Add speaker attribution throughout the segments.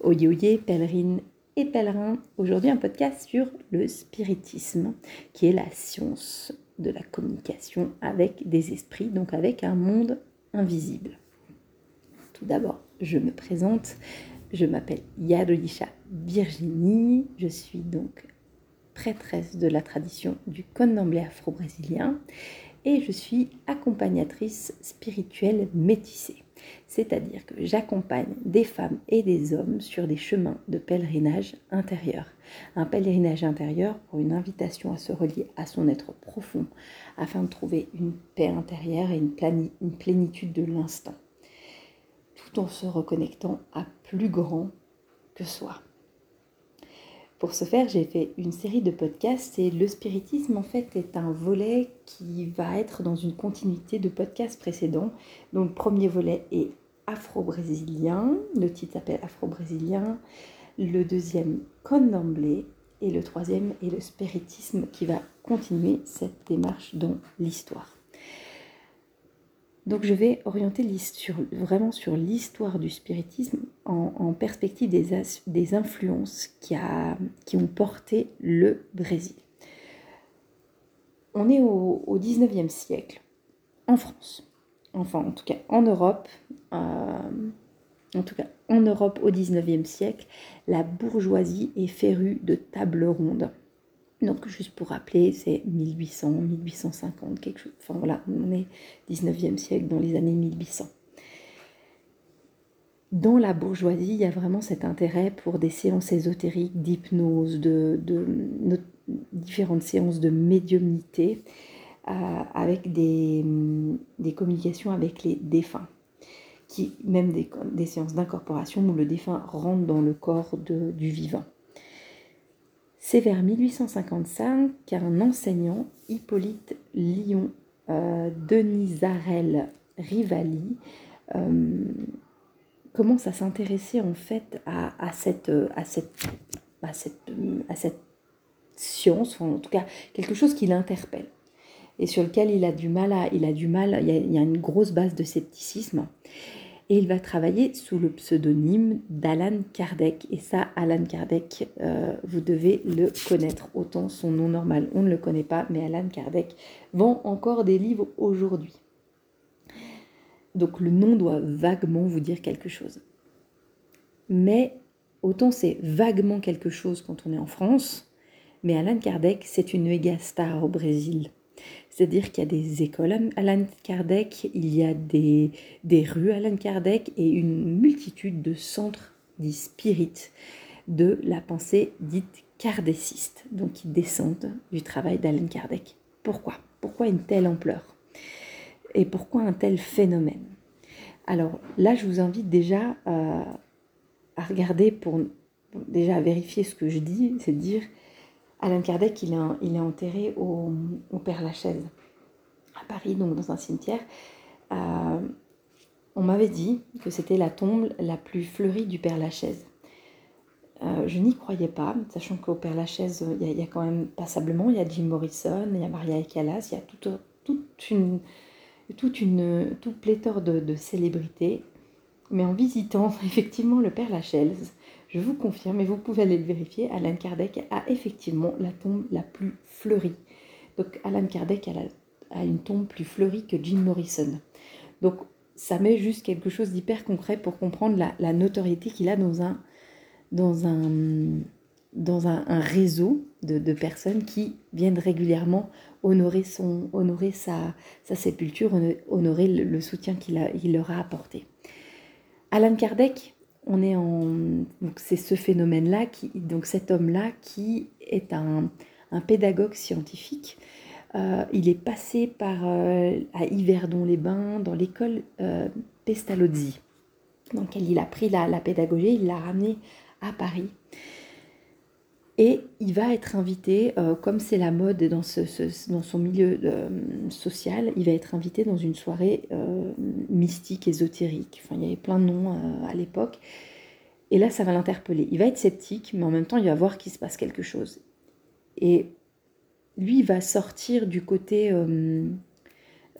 Speaker 1: Oye oye, pèlerine et pèlerin. Aujourd'hui, un podcast sur le spiritisme, qui est la science de la communication avec des esprits, donc avec un monde invisible. Tout d'abord, je me présente. Je m'appelle Yarodisha Virginie. Je suis donc prêtresse de la tradition du condomblé afro-brésilien et je suis accompagnatrice spirituelle métissée. C'est-à-dire que j'accompagne des femmes et des hommes sur des chemins de pèlerinage intérieur. Un pèlerinage intérieur pour une invitation à se relier à son être profond afin de trouver une paix intérieure et une, plénitude de l'instant, tout en se reconnectant à plus grand que soi. Pour ce faire, j'ai fait une série de podcasts et le spiritisme en fait est un volet qui va être dans une continuité de podcasts précédents. Donc le premier volet est afro-brésilien, le titre s'appelle afro-brésilien, le deuxième Condomblé et le troisième est le spiritisme qui va continuer cette démarche dans l'histoire. Donc je vais orienter vraiment sur l'histoire du spiritisme en, perspective des, influences qui, ont porté le Brésil. On est au, au 19e siècle, en France, enfin en tout cas en Europe, euh, en tout cas en Europe au 19e siècle, la bourgeoisie est férue de tables rondes. Donc, juste pour rappeler, c'est 1800, 1850, quelque chose. Enfin voilà, on est 19e siècle, dans les années 1800. Dans la bourgeoisie, il y a vraiment cet intérêt pour des séances ésotériques, d'hypnose, de, différentes séances de médiumnité, euh, avec des, communications avec les défunts, qui, même des, séances d'incorporation où le défunt rentre dans le corps du vivant. C'est vers 1855 qu'un enseignant, Hippolyte Lyon euh, Denisarel Rivali, euh, commence à s'intéresser en fait à, cette, à, cette, à, cette, science, en tout cas quelque chose qui l'interpelle et sur lequel il a du mal à, il a du mal, il y a une grosse base de scepticisme et il va travailler sous le pseudonyme d'Alan Kardec. Et ça, Alan Kardec, euh, vous devez le connaître. Autant son nom normal, on ne le connaît pas, mais Alan Kardec vend encore des livres aujourd'hui. Donc le nom doit vaguement vous dire quelque chose. Mais autant c'est vaguement quelque chose quand on est en France, mais Alan Kardec, c'est une méga star au Brésil. C'est-à-dire qu'il y a des écoles Alan Kardec, il y a des, des rues Alan Kardec et une multitude de centres dits spirites de la pensée dite kardéciste, donc qui descendent du travail d'Alan Kardec. Pourquoi? Pourquoi une telle ampleur? Et pourquoi un tel phénomène? Alors là, je vous invite déjà à, à regarder pour déjà vérifier ce que je dis, c'est de dire Alain Kardec, il est, enterré au, Père-Lachaise, à Paris, donc dans un cimetière. Euh, on m'avait dit que c'était la tombe la plus fleurie du Père-Lachaise. Euh, je n'y croyais pas, sachant qu'au Père-Lachaise, il y, a quand même passablement, il y a Jim Morrison, il y a Maria Callas, il y a toute, une, toute une toute pléthore de, célébrités. Mais en visitant effectivement le Père-Lachaise, je vous confirme, et vous pouvez aller le vérifier, Alan Kardec a effectivement la tombe la plus fleurie. Donc Alan Kardec a, une tombe plus fleurie que Jim Morrison. Donc ça met juste quelque chose d'hyper concret pour comprendre la, notoriété qu'il a dans un, dans un, réseau de, personnes qui viennent régulièrement honorer, son, honorer sa sépulture, honorer le, soutien qu'il leur a apporté. Alan Kardec, on est en c'est ce phénomène là qui donc cet homme là qui est un, pédagogue scientifique. Euh, il est passé par euh, à Yverdon-les-Bains dans l'école euh, Pestalozzi dans laquelle il a pris la, la pédagogie il l'a ramené à Paris et il va être invité, comme c'est la mode dans, son milieu social, il va être invité dans une soirée mystique, ésotérique. Il y avait plein de noms à l'époque. Et là, ça va l'interpeller. Il va être sceptique, mais en même temps, il va voir qu'il se passe quelque chose. Et lui, il va sortir du côté euh,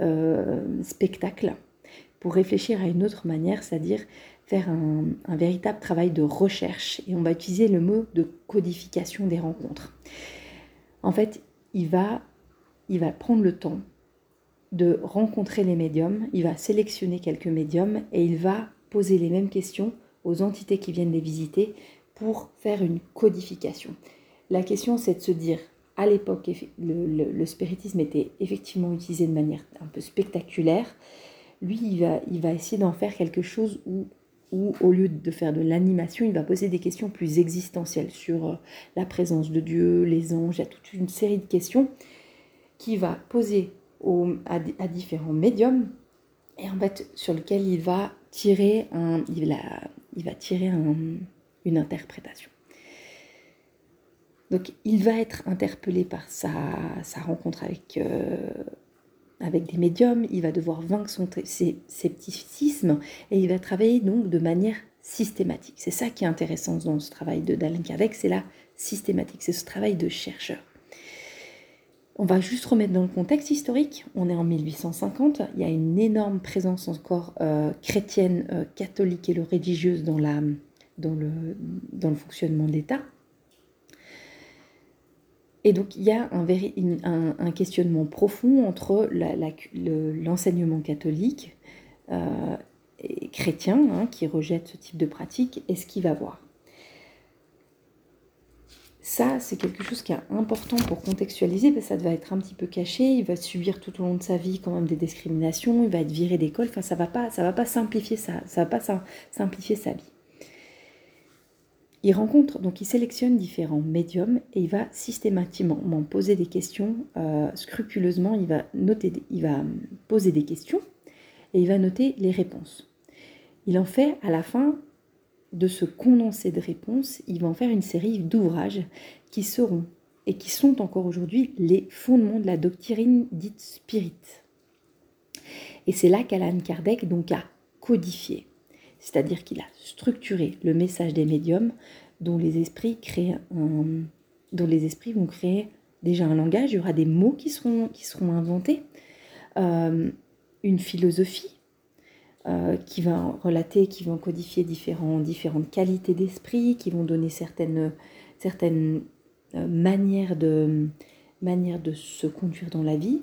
Speaker 1: euh, spectacle pour réfléchir à une autre manière, c'est-à-dire faire un, véritable travail de recherche et on va utiliser le mot de codification des rencontres. En fait, il va, il va prendre le temps de rencontrer les médiums, il va sélectionner quelques médiums et il va poser les mêmes questions aux entités qui viennent les visiter pour faire une codification. La question, c'est de se dire, à l'époque, le, spiritisme était effectivement utilisé de manière un peu spectaculaire. Lui, il va, il va essayer d'en faire quelque chose où, où, au lieu de faire de l'animation, il va poser des questions plus existentielles sur euh, la présence de Dieu, les anges, il y a toute une série de questions qui va poser à, différents médiums et en fait sur lequel il va tirer, un, il, va tirer une interprétation. Donc il va être interpellé par sa, sa rencontre avec, euh, avec des médiums, il va devoir vaincre son scepticisme et il va travailler donc de manière systématique. C'est ça qui est intéressant dans ce travail de d'Alain Kardec, c'est la systématique, c'est ce travail de chercheur. On va juste remettre dans le contexte historique. On est en 1850. Il y a une énorme présence encore euh, chrétienne, euh, catholique et religieuse dans, la, dans, le, dans le fonctionnement de l'État. Et donc il y a un, questionnement profond entre l'enseignement catholique euh, et chrétien, hein, qui rejette ce type de pratique, et ce qu'il va voir. Ça, c'est quelque chose qui est important pour contextualiser, parce que ça va être un petit peu caché, il va subir tout au long de sa vie quand même des discriminations, il va être viré d'école, enfin ça va va pas simplifier ça va pas simplifier sa vie. Il rencontre, donc il sélectionne différents médiums et il va systématiquement poser des questions euh, scrupuleusement. Il va, noter, il va poser des questions et il va noter les réponses. Il en fait à la fin de ce condensé de réponses, il va en faire une série d'ouvrages qui seront et qui sont encore aujourd'hui les fondements de la doctrine dite spirit. Et c'est là qu'Alan Kardec donc a codifié c'est-à-dire qu'il a structuré le message des médiums dont les esprits créent dont les esprits vont créer déjà un langage, il y aura des mots qui seront, inventés, euh, une philosophie euh, qui va relater, qui vont codifier différentes qualités d'esprit, qui vont donner certaines, certaines euh, manières, de, manières de se conduire dans la vie.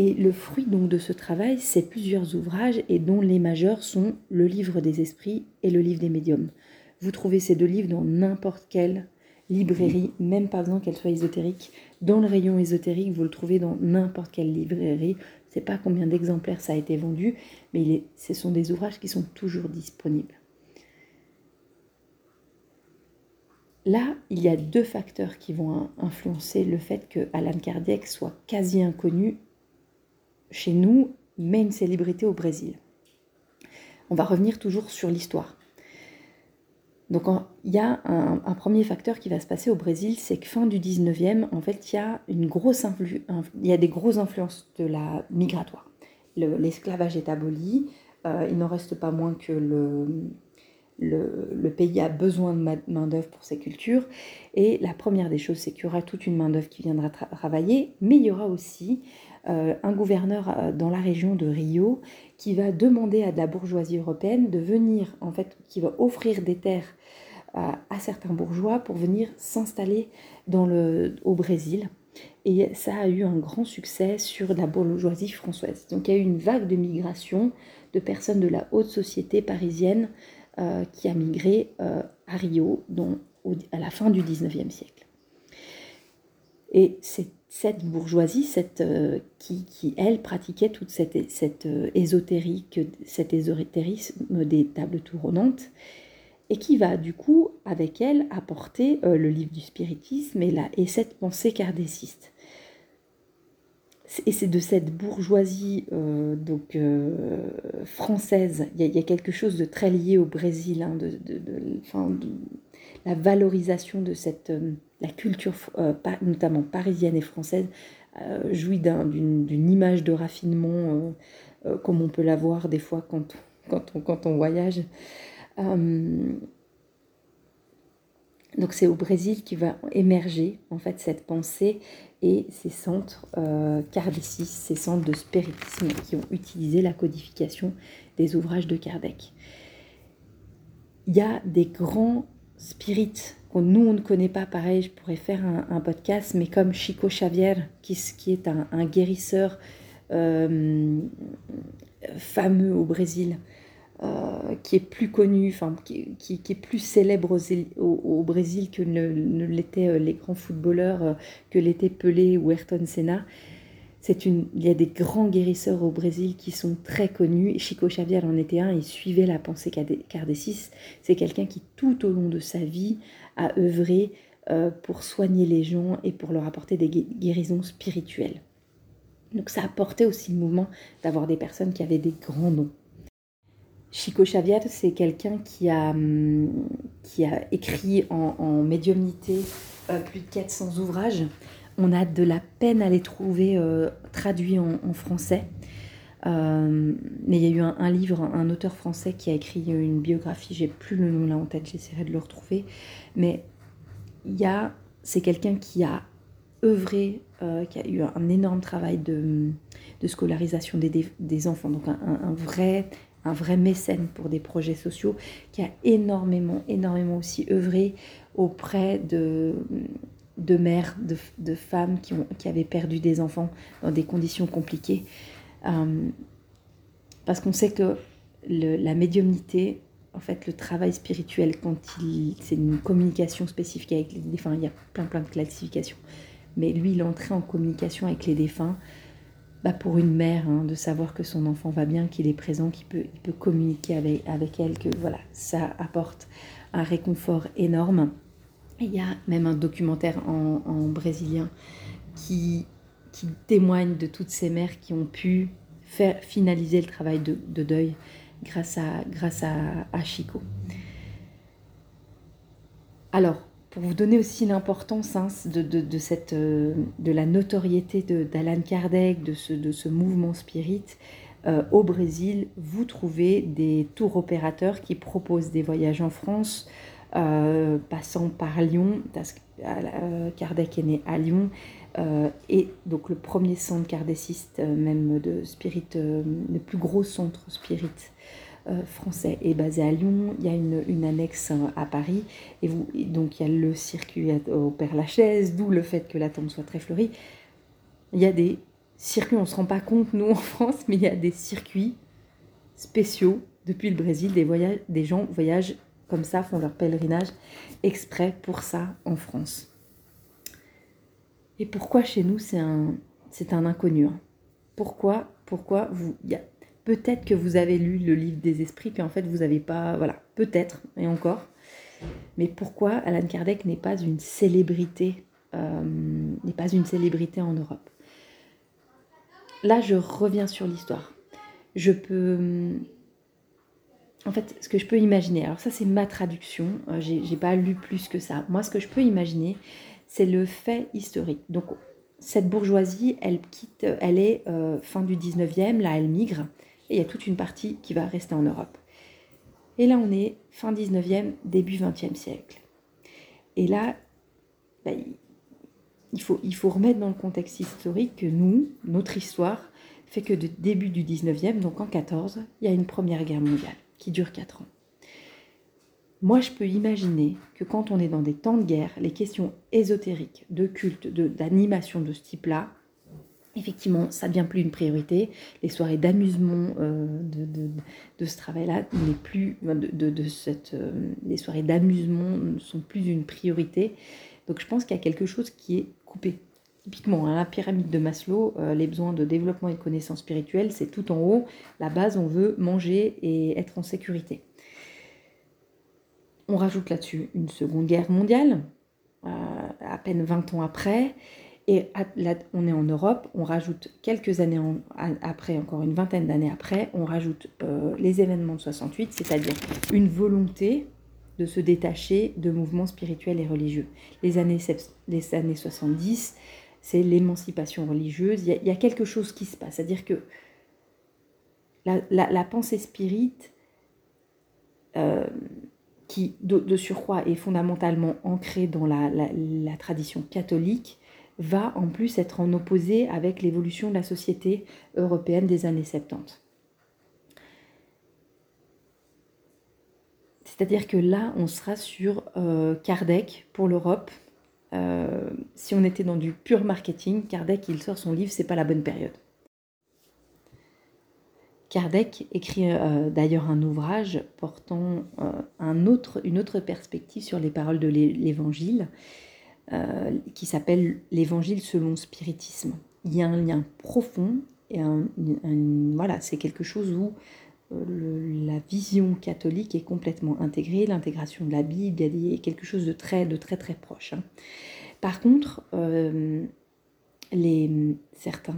Speaker 1: Et le fruit donc de ce travail, c'est plusieurs ouvrages et dont les majeurs sont le livre des esprits et le livre des médiums. Vous trouvez ces deux livres dans n'importe quelle librairie, même pas besoin qu'elle soit ésotérique. Dans le rayon ésotérique, vous le trouvez dans n'importe quelle librairie. Je ne sais pas combien d'exemplaires ça a été vendu, mais ce sont des ouvrages qui sont toujours disponibles. Là, il y a deux facteurs qui vont influencer le fait que Alan Kardec soit quasi inconnu chez nous, mais une célébrité au Brésil. On va revenir toujours sur l'histoire. Donc il y a un, premier facteur qui va se passer au Brésil, c'est que fin du 19e, en fait, il y a, une grosse il y a des grosses influences de la migratoire. L'esclavage est aboli, euh, il n'en reste pas moins que le, le, pays a besoin de main-d'œuvre pour ses cultures. Et la première des choses, c'est qu'il y aura toute une main-d'œuvre qui viendra travailler, mais il y aura aussi euh, un gouverneur euh, dans la région de Rio qui va demander à de la bourgeoisie européenne de venir, en fait, qui va offrir des terres à, certains bourgeois pour venir s'installer au Brésil. Et ça a eu un grand succès sur la bourgeoisie française. Donc il y a eu une vague de migration de personnes de la haute société parisienne euh, qui a migré à Rio à la fin du 19e siècle. Et c'est cette bourgeoisie cette, euh, qui, qui, elle, pratiquait toute cette, cette euh, ésotérique, cet ésotérisme des tables tournantes, et qui va du coup, avec elle, apporter euh, le livre du spiritisme et, la, et cette pensée kardéciste. Et c'est de cette bourgeoisie donc française, il y, a quelque chose de très lié au Brésil, hein, de, la valorisation de cette la culture, euh, notamment parisienne et française, euh, jouit d'une image de raffinement euh, comme on peut l'avoir des fois quand, quand, on, quand on voyage. Donc c'est au Brésil qui va émerger en fait cette pensée et ces centres euh, ces centres de spiritisme qui ont utilisé la codification des ouvrages de Kardec. Il y a des grands spirites que nous, on ne connaît pas. Pareil, je pourrais faire un, podcast, mais comme Chico Xavier, qui, qui est un, guérisseur euh, fameux au Brésil, euh, qui est plus connu, enfin, qui, qui, est plus célèbre au, au, Brésil que ne, l'étaient euh, les grands footballeurs, euh, que l'était Pelé ou Ayrton Senna. Une, il y a des grands guérisseurs au Brésil qui sont très connus. Chico Xavier en était un, il suivait la pensée Cardessis. C'est quelqu'un qui, tout au long de sa vie, a œuvré pour soigner les gens et pour leur apporter des guérisons spirituelles. Donc ça apportait aussi le mouvement d'avoir des personnes qui avaient des grands noms. Chico Xavier, c'est quelqu'un qui a, hum, écrit en, médiumnité euh, plus de 400 ouvrages. On a de la peine à les trouver euh, traduits en, français. Euh, mais il y a eu un, livre, un, auteur français qui a écrit une biographie, j'ai plus le nom là en tête, j'essaierai de le retrouver. Mais il c'est quelqu'un qui a œuvré, qui a eu un énorme travail de, scolarisation des, enfants, donc un vrai un vrai mécène pour des projets sociaux, qui a énormément, énormément aussi œuvré auprès de, de mères, de, femmes qui, ont, qui avaient perdu des enfants dans des conditions compliquées. Euh, parce qu'on sait que la médiumnité, en fait, le travail spirituel, quand il, c'est une communication spécifique avec les défunts, il y a plein plein de classifications. Mais lui, il entrait en communication avec les défunts bah, pour une mère, hein, de savoir que son enfant va bien, qu'il est présent, qu'il peut, communiquer avec, elle, que voilà, ça apporte un réconfort énorme. il y a même un documentaire en, brésilien qui, témoigne de toutes ces mères qui ont pu faire finaliser le travail de, deuil grâce à, à Chico. Alors, pour vous donner aussi l'importance hein, de, de, cette, euh, de la notoriété d'Alan Kardec, de ce, de ce mouvement spirit, euh, au Brésil, vous trouvez des tours opérateurs qui proposent des voyages en France, euh, passant par Lyon, parce que Kardec est né à Lyon, et donc le premier centre kardeciste, même de spirit, le plus gros centre spirit français est basé à Lyon, il y a une, annexe à Paris, et donc il y a le circuit au Père Lachaise, d'où le fait que la tombe soit très fleurie. Il y a des circuits, on ne se rend pas compte nous en France, mais il y a des circuits spéciaux depuis le Brésil, des, voyages, des gens voyagent comme ça, font leur pèlerinage exprès pour ça en France. Et pourquoi chez nous c'est un, un inconnu hein? Pourquoi, pourquoi vous, Peut-être que vous avez lu le livre des esprits, puis en fait vous n'avez pas. Voilà, peut-être, et encore. Mais pourquoi Alan Kardec n'est pas une célébrité, euh, n'est pas une célébrité en Europe? Là, je reviens sur l'histoire. Je peux. En fait, ce que je peux imaginer, alors ça c'est ma traduction, euh, j'ai pas lu plus que ça. Moi, ce que je peux imaginer, c'est le fait historique. Donc, cette bourgeoisie, elle quitte, elle est euh, fin du 19e, là elle migre, et il y a toute une partie qui va rester en Europe. Et là, on est fin 19e, début 20e siècle. Et là, bah, il, faut, remettre dans le contexte historique que nous, notre histoire, fait que de début du 19e, donc en 14, il y a une première guerre mondiale qui dure 4 ans. Moi, je peux imaginer que quand on est dans des temps de guerre, les questions ésotériques, de culte, d'animation de, de ce type-là, effectivement, ça devient plus une priorité. Les soirées d'amusement euh, de, ce travail-là n'est plus euh, les soirées d'amusement ne sont plus une priorité. Donc je pense qu'il y a quelque chose qui est coupé. Typiquement, hein, la pyramide de Maslow, euh, les besoins de développement et de connaissance spirituelle, c'est tout en haut. La base, on veut manger et être en sécurité. On rajoute là-dessus une seconde guerre mondiale, à peine 20 ans après. Et on est en Europe, on rajoute quelques années après, encore une vingtaine d'années après, on rajoute euh, les événements de 68, c'est-à-dire une volonté de se détacher de mouvements spirituels et religieux. Les années, les années 70, c'est l'émancipation religieuse. Il y, a, quelque chose qui se passe, c'est-à-dire que la, pensée spirite, euh, qui de, surcroît est fondamentalement ancrée dans la tradition catholique, va en plus être en opposé avec l'évolution de la société européenne des années 70. C'est-à-dire que là, on sera sur euh, Kardec pour l'Europe. Euh, si on était dans du pur marketing, Kardec, il sort son livre, c'est pas la bonne période. Kardec écrit euh, d'ailleurs un ouvrage portant une autre perspective sur les paroles de l'Évangile, qui s'appelle L'Évangile selon spiritisme. Il y a un lien profond et voilà, c'est quelque chose où la vision catholique est complètement intégrée, l'intégration de la Bible, il quelque chose de très, de très, très proche. Hein. Par contre, euh, les, certains,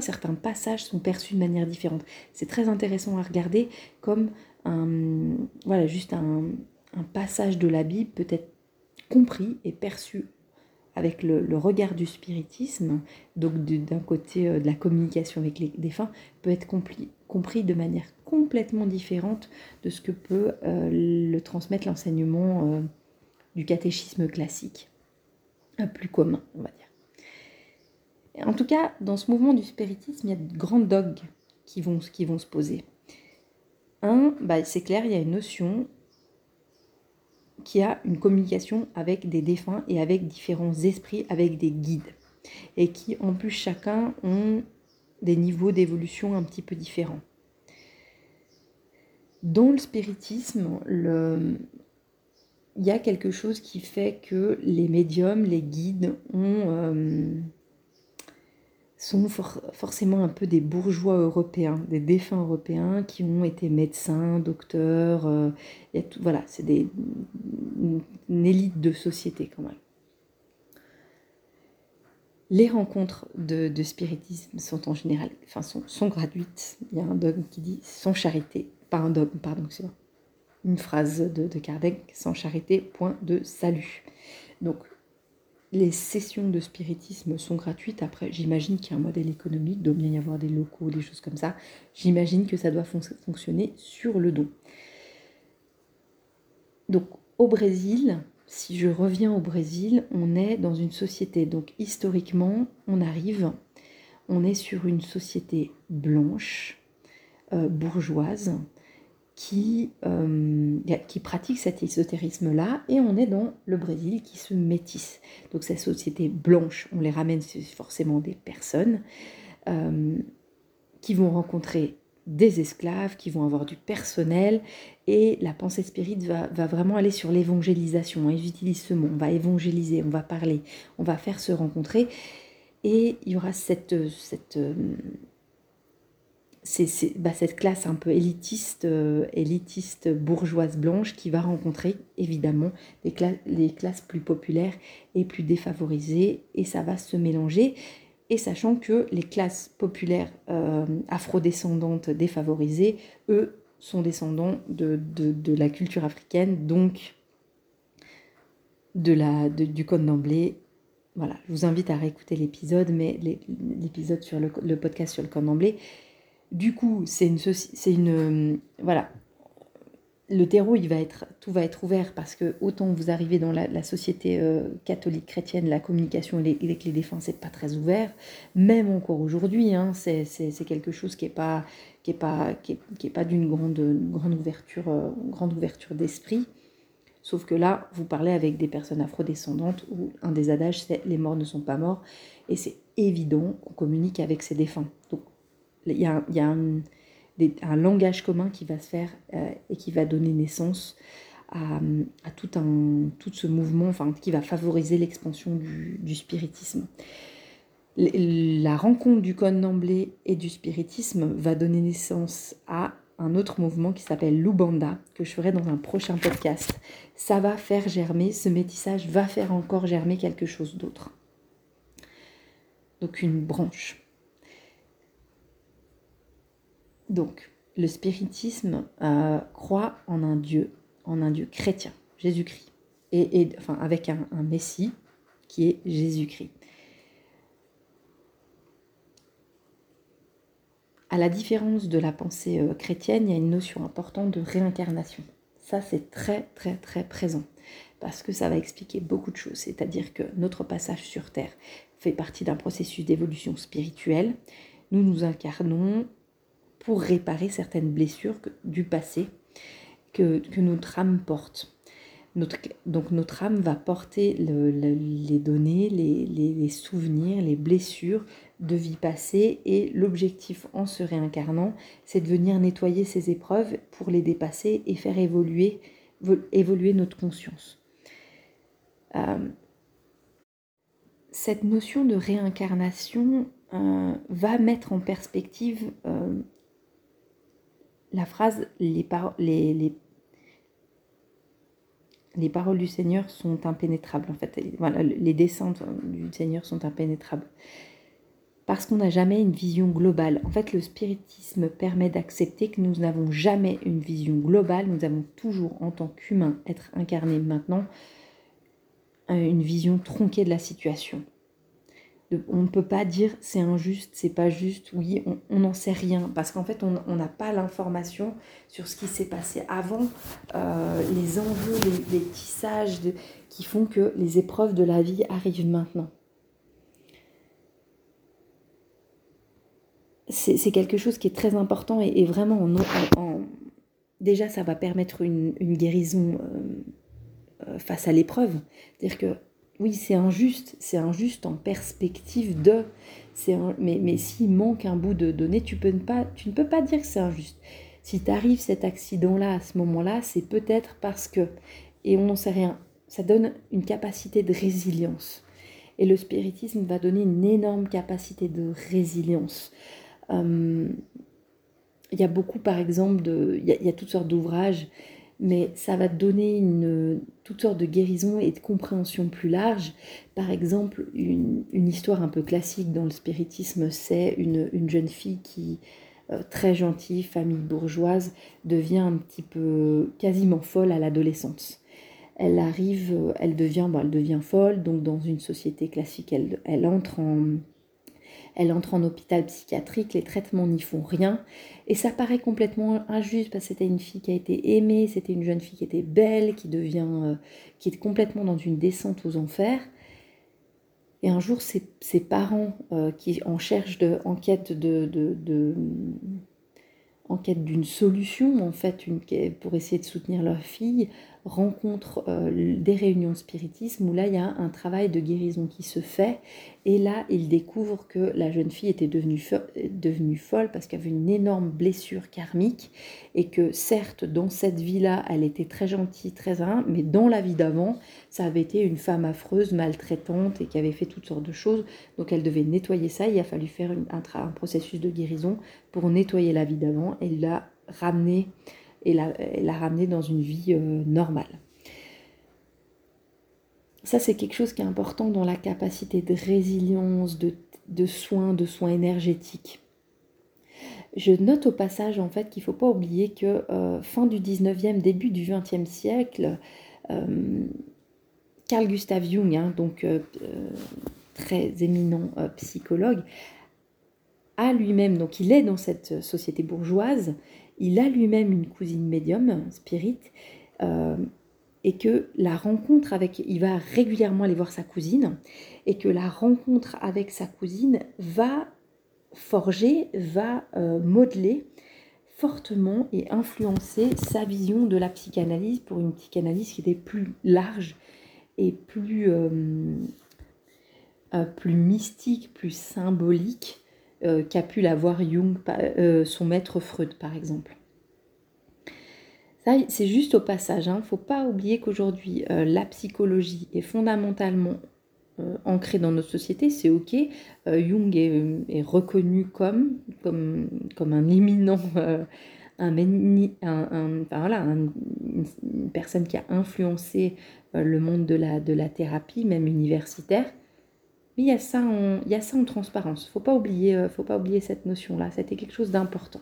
Speaker 1: certains passages sont perçus de manière différente. C'est très intéressant à regarder comme un, voilà, juste un, un passage de la Bible peut être compris et perçu avec le, regard du spiritisme, donc d'un côté euh, de la communication avec les défunts, peut être compris, de manière complètement différente de ce que peut euh, le transmettre l'enseignement euh, du catéchisme classique, plus commun, on va dire. En tout cas, dans ce mouvement du spiritisme, il y a de grands dogmes qui vont, se poser. Un, bah, c'est clair, il y a une notion qui a une communication avec des défunts et avec différents esprits, avec des guides. Et qui en plus chacun ont des niveaux d'évolution un petit peu différents. Dans le spiritisme, il y a quelque chose qui fait que les médiums, les guides ont... Euh, sont forcément un peu des bourgeois européens, des défunts européens qui ont été médecins, docteurs. Euh, voilà, c'est une élite de société quand même. Les rencontres de, spiritisme sont en général, enfin sont, gratuites. Il y a un dogme qui dit sans charité, pas un dogme, pardon, c'est une phrase de, de Kardec, sans charité, point de salut. Donc les sessions de spiritisme sont gratuites. Après, j'imagine qu'il y a un modèle économique, il doit bien y avoir des locaux, des choses comme ça. J'imagine que ça doit fonctionner sur le don. Donc, au Brésil, si je reviens au Brésil, on est dans une société. Donc, historiquement, on arrive, on est sur une société blanche, euh, bourgeoise, qui, euh, qui pratique cet ésotérisme-là, et on est dans le Brésil qui se métisse. Donc ces sociétés blanches, on les ramène forcément des personnes euh, qui vont rencontrer des esclaves, qui vont avoir du personnel, et la pensée spirite va, va vraiment aller sur l'évangélisation. Ils utilisent ce mot, on va évangéliser, on va parler, on va faire se rencontrer, et il y aura cette, cette euh, c'est bah, cette classe un peu élitiste, euh, élitiste bourgeoise blanche qui va rencontrer évidemment les, classes plus populaires et plus défavorisées et ça va se mélanger. Et sachant que les classes populaires euh, afrodescendantes défavorisées, eux, sont descendants de, la culture africaine, donc de du code d'emblée. Voilà, je vous invite à réécouter l'épisode, mais l'épisode sur le, le, podcast sur le code d'emblée du coup, c'est une, c'est une, voilà, le terreau, il va être, tout va être ouvert parce que autant vous arrivez dans la, société euh, catholique chrétienne, la communication avec les défenses n'est pas très ouvert. Même encore aujourd'hui, hein, c'est, quelque chose qui n'est pas, qui est pas, qui est, pas d'une grande, grande ouverture, euh, grande ouverture d'esprit. Sauf que là, vous parlez avec des personnes afrodescendantes où un des adages, c'est les morts ne sont pas morts. Et c'est évident qu'on communique avec ces défunts. Donc il y a, un, langage commun qui va se faire euh, et qui va donner naissance à, tout, ce mouvement enfin, qui va favoriser l'expansion du, spiritisme. La rencontre du cône d'emblée et du spiritisme va donner naissance à un autre mouvement qui s'appelle l'Ubanda, que je ferai dans un prochain podcast. Ça va faire germer, ce métissage va faire encore germer quelque chose d'autre. Donc une branche. Donc, le spiritisme euh, croit en un Dieu, en un Dieu chrétien, Jésus-Christ, et, enfin avec un, Messie qui est Jésus-Christ. À la différence de la pensée euh, chrétienne, il y a une notion importante de réincarnation. Ça, c'est très, très, très présent, parce que ça va expliquer beaucoup de choses. C'est-à-dire que notre passage sur Terre fait partie d'un processus d'évolution spirituelle. Nous nous incarnons pour réparer certaines blessures du passé que, que notre âme porte. Notre, donc notre âme va porter les données, les, les, souvenirs, les blessures de vie passée et l'objectif en se réincarnant, c'est de venir nettoyer ces épreuves pour les dépasser et faire évoluer, évoluer notre conscience. Euh, cette notion de réincarnation euh, va mettre en perspective euh, la phrase les, les, les, les, paroles du Seigneur sont impénétrables. En fait, voilà, les descentes du Seigneur sont impénétrables. Parce qu'on n'a jamais une vision globale. En fait, le spiritisme permet d'accepter que nous n'avons jamais une vision globale. Nous avons toujours, en tant qu'humains, être incarnés maintenant, une vision tronquée de la situation. On ne peut pas dire c'est injuste, c'est pas juste, oui, on n'en sait rien, parce qu'en fait, on n'a pas l'information sur ce qui s'est passé avant, euh, les enjeux, les, tissages qui font que les épreuves de la vie arrivent maintenant. C'est quelque chose qui est très important et, vraiment, déjà, ça va permettre une, guérison. Euh, euh, face à l'épreuve. C'est-à-dire que oui, c'est injuste, c'est injuste en perspective de. mais, s'il manque un bout de données, tu, peux pas, tu ne peux pas dire que c'est injuste. Si t'arrives cet accident-là à ce moment-là, c'est peut-être parce que. Et on n'en sait rien. Ça donne une capacité de résilience. Et le spiritisme va donner une énorme capacité de résilience. Euh, il y a beaucoup, par exemple, de, il, y a, toutes sortes d'ouvrages mais ça va donner une, toutes sortes de guérisons et de compréhension plus large. Par exemple, une, histoire un peu classique dans le spiritisme, c'est une, jeune fille qui, euh, très gentille, famille bourgeoise, devient un petit peu quasiment folle à l'adolescence. Elle arrive, elle devient, bon, elle devient folle, donc dans une société classique, elle, elle entre en, elle entre en hôpital psychiatrique, les traitements n'y font rien. Et ça paraît complètement injuste parce que c'était une fille qui a été aimée, c'était une jeune fille qui était belle, qui devient, euh, qui est complètement dans une descente aux enfers. Et un jour, ses, parents euh, qui en cherchent de, en quête de, de, en quête d'une solution en fait une, pour essayer de soutenir leur fille rencontre euh, des réunions spiritisme où là il y a un travail de guérison qui se fait. Et là il découvre que la jeune fille était devenue, devenue folle parce qu'elle avait une énorme blessure karmique et que certes dans cette vie-là elle était très gentille, très humble, mais dans la vie d'avant ça avait été une femme affreuse, maltraitante et qui avait fait toutes sortes de choses. Donc elle devait nettoyer ça, il a fallu faire un, un, processus de guérison pour nettoyer la vie d'avant. Et la ramener et la, la ramener dans une vie euh, normale. Ça, c'est quelque chose qui est important dans la capacité de résilience, de, soins, de soins énergétiques. Je note au passage en fait qu'il ne faut pas oublier que euh, fin du 19e, début du 20e siècle, euh, Carl Gustav Jung, hein, donc très éminent psychologue, a lui-même, donc il est dans cette société bourgeoise, il a lui-même une cousine médium, spirit, euh, et que la rencontre avec, il va régulièrement aller voir sa cousine, et que la rencontre avec sa cousine va forger, va euh, modeler fortement et influencer sa vision de la psychanalyse pour une psychanalyse qui était plus large et plus, euh, plus mystique, plus symbolique euh, qu'a pu l'avoir Jung, euh, son maître Freud par exemple. C'est juste au passage. Il hein. ne faut pas oublier qu'aujourd'hui, euh, la psychologie est fondamentalement ancrée dans notre société. C'est OK. Jung est, reconnu comme, comme, comme un éminent, une personne qui a influencé le monde de la thérapie, même universitaire. Mais il y a ça en, transparence. Faut pas oublier, euh, faut pas oublier cette notion-là. C'était quelque chose d'important.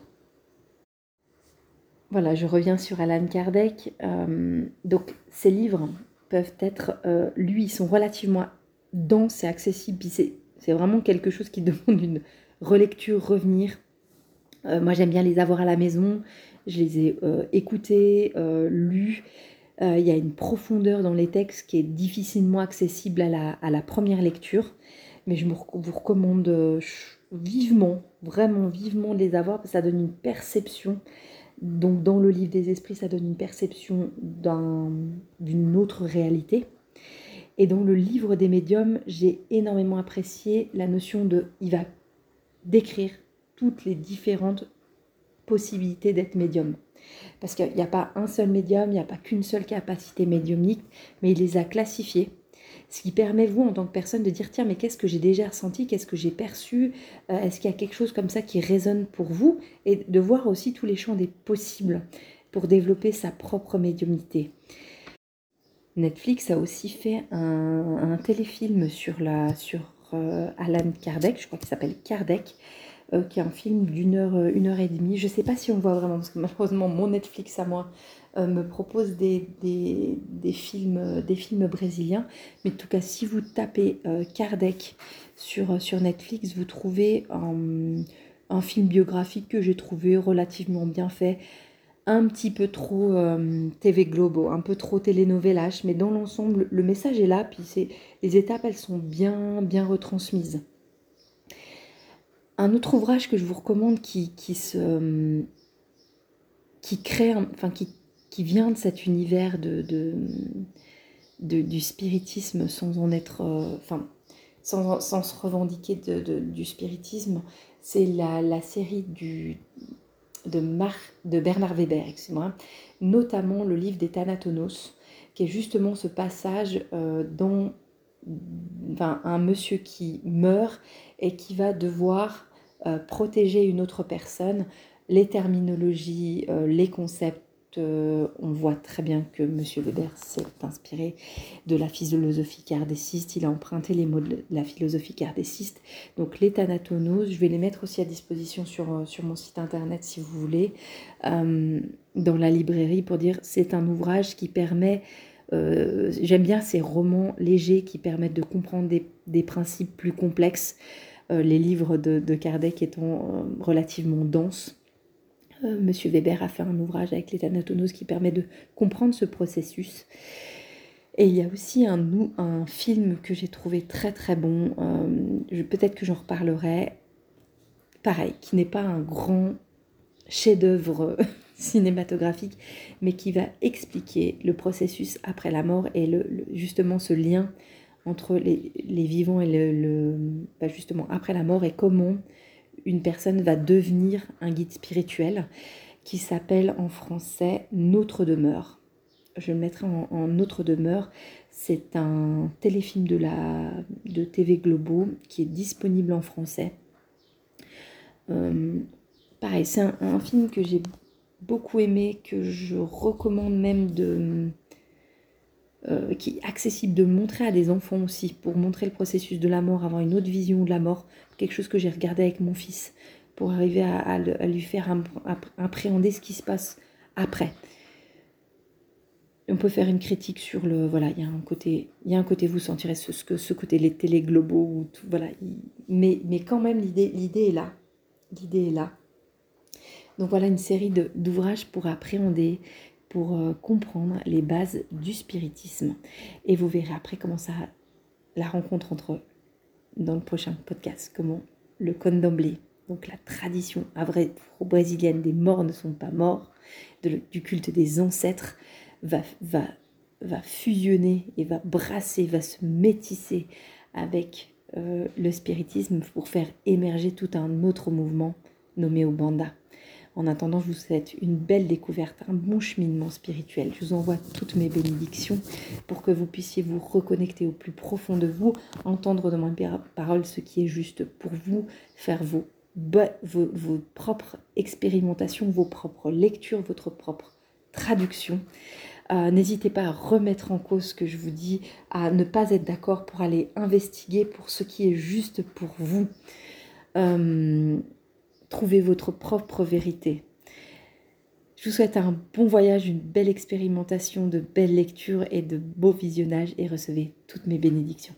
Speaker 1: Voilà, je reviens sur Alan Kardec. Euh, donc, ces livres peuvent être, euh, lui, ils sont relativement denses et accessibles. c'est vraiment quelque chose qui demande une relecture, revenir. moi, j'aime bien les avoir à la maison. Je les ai écoutés, lus. Il y a une profondeur dans les textes qui est difficilement accessible à la première lecture mais je vous recommande euh, vivement, vraiment vivement de les avoir, parce que ça donne une perception Donc dans le livre des esprits, ça donne une perception d'une autre réalité. Et dans le livre des médiums, j'ai énormément apprécié la notion de... Il va décrire toutes les différentes possibilités d'être médium. Parce qu'il n'y a pas un seul médium, il n'y a pas qu'une seule capacité médiumnique, mais il les a classifiées. Ce qui permet, vous, en tant que personne, de dire, tiens, mais qu'est-ce que j'ai déjà ressenti, qu'est-ce que j'ai perçu, euh, est-ce qu'il y a quelque chose comme ça qui résonne pour vous, et de voir aussi tous les champs des possibles pour développer sa propre médiumnité. Netflix a aussi fait un, téléfilm sur euh, Alan Kardec, je crois qu'il s'appelle Kardec, euh, qui est un film d'une heure, euh, une heure et demie. Je ne sais pas si on voit vraiment, parce que malheureusement, mon Netflix à moi euh, me propose des, films, brésiliens. Mais en tout cas, si vous tapez Kardec sur, Netflix, vous trouvez un, film biographique que j'ai trouvé relativement bien fait. Un petit peu trop TV Globo, un peu trop télénovelage, mais dans l'ensemble, le message est là, puis les étapes, elles sont bien retransmises. Un autre ouvrage que je vous recommande qui, qui se qui crée, enfin qui, qui, vient de cet univers de, de, du spiritisme sans en être, euh, enfin sans, sans, se revendiquer de, du spiritisme, c'est la, la, série du, de, Mar, de Bernard Weber, excusez-moi, notamment le livre des Thanatonos, qui est justement ce passage euh, enfin, un monsieur qui meurt et qui va devoir euh, protéger une autre personne, les terminologies, euh, les concepts, euh, on voit très bien que M. Weber s'est inspiré de la philosophie cardéciste, il a emprunté les mots de la philosophie cardéciste. Donc les Thanatonos, je vais les mettre aussi à disposition sur, sur mon site internet si vous voulez, dans la librairie pour dire c'est un ouvrage qui permet... J'aime bien ces romans légers qui permettent de comprendre des, des principes plus complexes. Euh, les livres de, Kardec étant euh, relativement denses. Euh, Monsieur Weber a fait un ouvrage avec les Thanatonos qui permet de comprendre ce processus. Et il y a aussi un, un film que j'ai trouvé très très bon, peut-être que j'en reparlerai, pareil, qui n'est pas un grand chef-d'œuvre cinématographique, mais qui va expliquer le processus après la mort et justement ce lien entre les, vivants et le, bah, justement après la mort et comment une personne va devenir un guide spirituel qui s'appelle en français Notre demeure. Je le mettrai en, Notre demeure. C'est un téléfilm de, la, de TV Globo qui est disponible en français. Euh, pareil, c'est un, film que j'ai beaucoup aimé, que je recommande même de, euh, qui est accessible de montrer à des enfants aussi, pour montrer le processus de la mort, avoir une autre vision de la mort, quelque chose que j'ai regardé avec mon fils, pour arriver à, lui faire appréhender ce qui se passe après. On peut faire une critique sur le voilà, il y a un côté, il côté vous sentirez ce, ce, ce côté les télé globaux voilà, mais quand même est là, l'idée est là. Donc voilà une série d'ouvrages pour appréhender pour euh, comprendre les bases du spiritisme. Et vous verrez après comment ça, la rencontre entre eux dans le prochain podcast, comment le condomblé, donc la tradition brésilienne des morts ne sont pas morts, du culte des ancêtres, va, va, va fusionner et va brasser, va se métisser avec euh, le spiritisme pour faire émerger tout un autre mouvement nommé Obanda. En attendant, je vous souhaite une belle découverte, un bon cheminement spirituel. Je vous envoie toutes mes bénédictions pour que vous puissiez vous reconnecter au plus profond de vous, entendre de ma parole ce qui est juste pour vous, faire vos, propres expérimentations, vos propres lectures, votre propre traduction. Euh, n'hésitez pas à remettre en cause ce que je vous dis, à ne pas être d'accord pour aller investiguer pour ce qui est juste pour vous. Euh, Trouvez votre propre vérité. Je vous souhaite un bon voyage, une belle expérimentation, de belles lectures et de beaux visionnages et recevez toutes mes bénédictions.